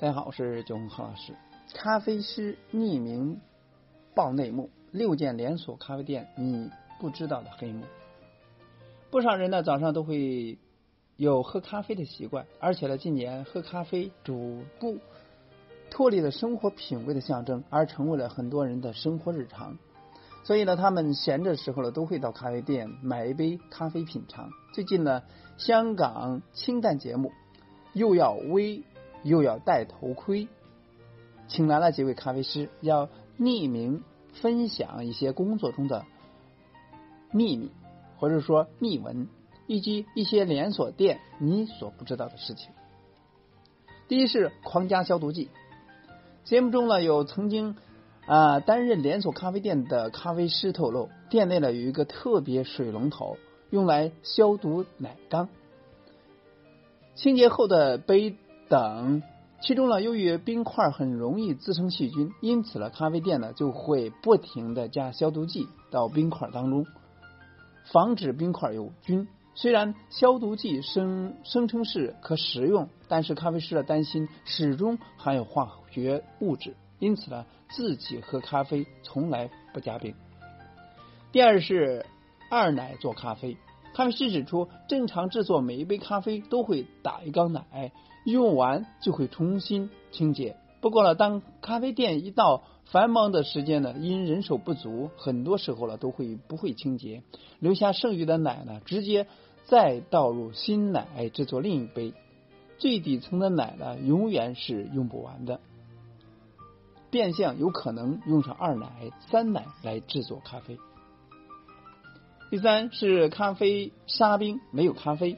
大家好，我是九红何老师。咖啡师匿名爆内幕：六件连锁咖啡店你不知道的黑幕。不少人呢早上都会有喝咖啡的习惯，而且呢近年喝咖啡逐步脱离了生活品味的象征，而成为了很多人的生活日常。所以呢，他们闲着时候呢都会到咖啡店买一杯咖啡品尝。最近呢，香港清淡节目又要微又要戴头盔。请来了几位咖啡师，要匿名分享一些工作中的秘密，或者说秘闻，以及一些连锁店你所不知道的事情。第一是狂加消毒剂。节目中呢，有曾经啊担任连锁咖啡店的咖啡师透露，店内呢有一个特别水龙头，用来消毒奶缸、清洁后的杯等。其中呢，由于冰块很容易滋生细菌，因此呢，咖啡店呢就会不停的加消毒剂到冰块当中，防止冰块有菌。虽然消毒剂声声称是可食用，但是咖啡师的担心始终含有化学物质，因此呢，自己喝咖啡从来不加冰。第二是二奶做咖啡，咖啡师指出，正常制作每一杯咖啡都会打一缸奶。用完就会重新清洁。不过呢，当咖啡店一到繁忙的时间呢，因人手不足，很多时候呢都会不会清洁，留下剩余的奶呢，直接再倒入新奶制作另一杯。最底层的奶呢，永远是用不完的，变相有可能用上二奶、三奶来制作咖啡。第三是咖啡沙冰没有咖啡，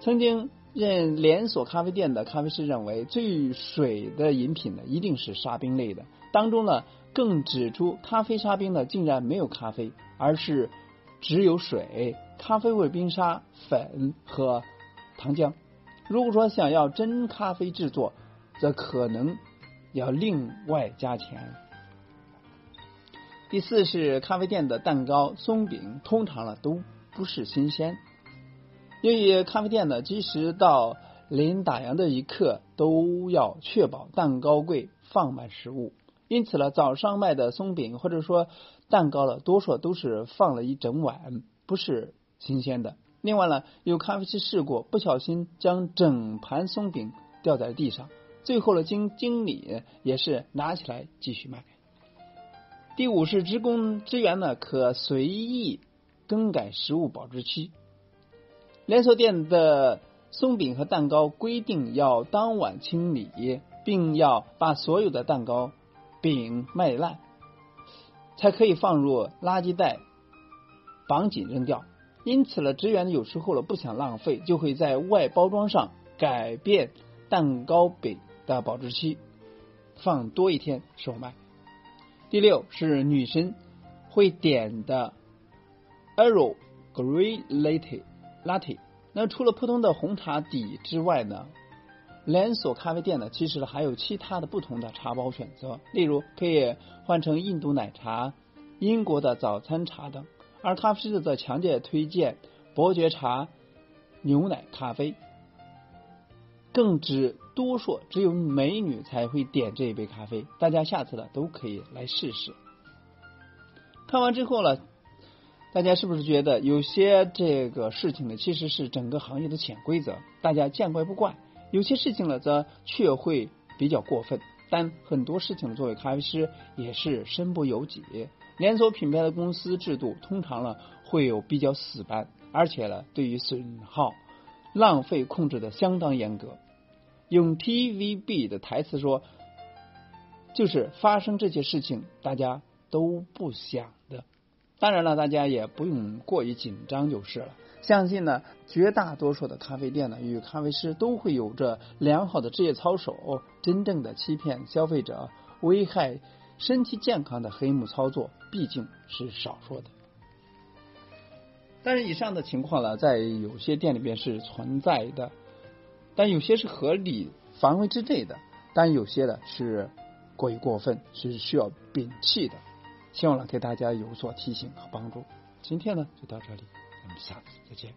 曾经。任连锁咖啡店的咖啡师认为，最水的饮品呢，一定是沙冰类的。当中呢，更指出咖啡沙冰呢，竟然没有咖啡，而是只有水、咖啡味冰沙粉和糖浆。如果说想要真咖啡制作，则可能要另外加钱。第四是咖啡店的蛋糕、松饼，通常呢都不是新鲜。由于咖啡店呢，即使到临打烊的一刻，都要确保蛋糕柜放满食物，因此呢，早上卖的松饼或者说蛋糕呢，多数都是放了一整晚，不是新鲜的。另外呢，有咖啡师试过，不小心将整盘松饼掉在地上，最后呢，经经理也是拿起来继续卖。第五是职工职员呢，可随意更改食物保质期。连锁店的松饼和蛋糕规定要当晚清理，并要把所有的蛋糕饼卖烂，才可以放入垃圾袋绑紧扔掉。因此呢，职员有时候呢不想浪费，就会在外包装上改变蛋糕饼的保质期，放多一天售卖。第六是女生会点的 Earl Grey Latte。那除了普通的红茶底之外呢，连锁咖啡店呢，其实还有其他的不同的茶包选择，例如可以换成印度奶茶、英国的早餐茶等。而咖啡师则强烈推荐伯爵茶、牛奶咖啡，更只多说只有美女才会点这一杯咖啡。大家下次呢都可以来试试。看完之后呢。大家是不是觉得有些这个事情呢，其实是整个行业的潜规则，大家见怪不怪；有些事情呢，则却会比较过分。但很多事情作为咖啡师也是身不由己。连锁品牌的公司制度通常呢会有比较死板，而且呢对于损耗、浪费控制的相当严格。用 TVB 的台词说，就是发生这些事情，大家都不想的。当然了，大家也不用过于紧张就是了。相信呢，绝大多数的咖啡店呢与咖啡师都会有着良好的职业操守。真正的欺骗消费者、危害身体健康的黑幕操作，毕竟是少数的。但是以上的情况呢，在有些店里边是存在的，但有些是合理范围之内的，但有些呢是过于过分，是需要摒弃的。希望呢给大家有所提醒和帮助。今天呢就到这里，我们下次再见。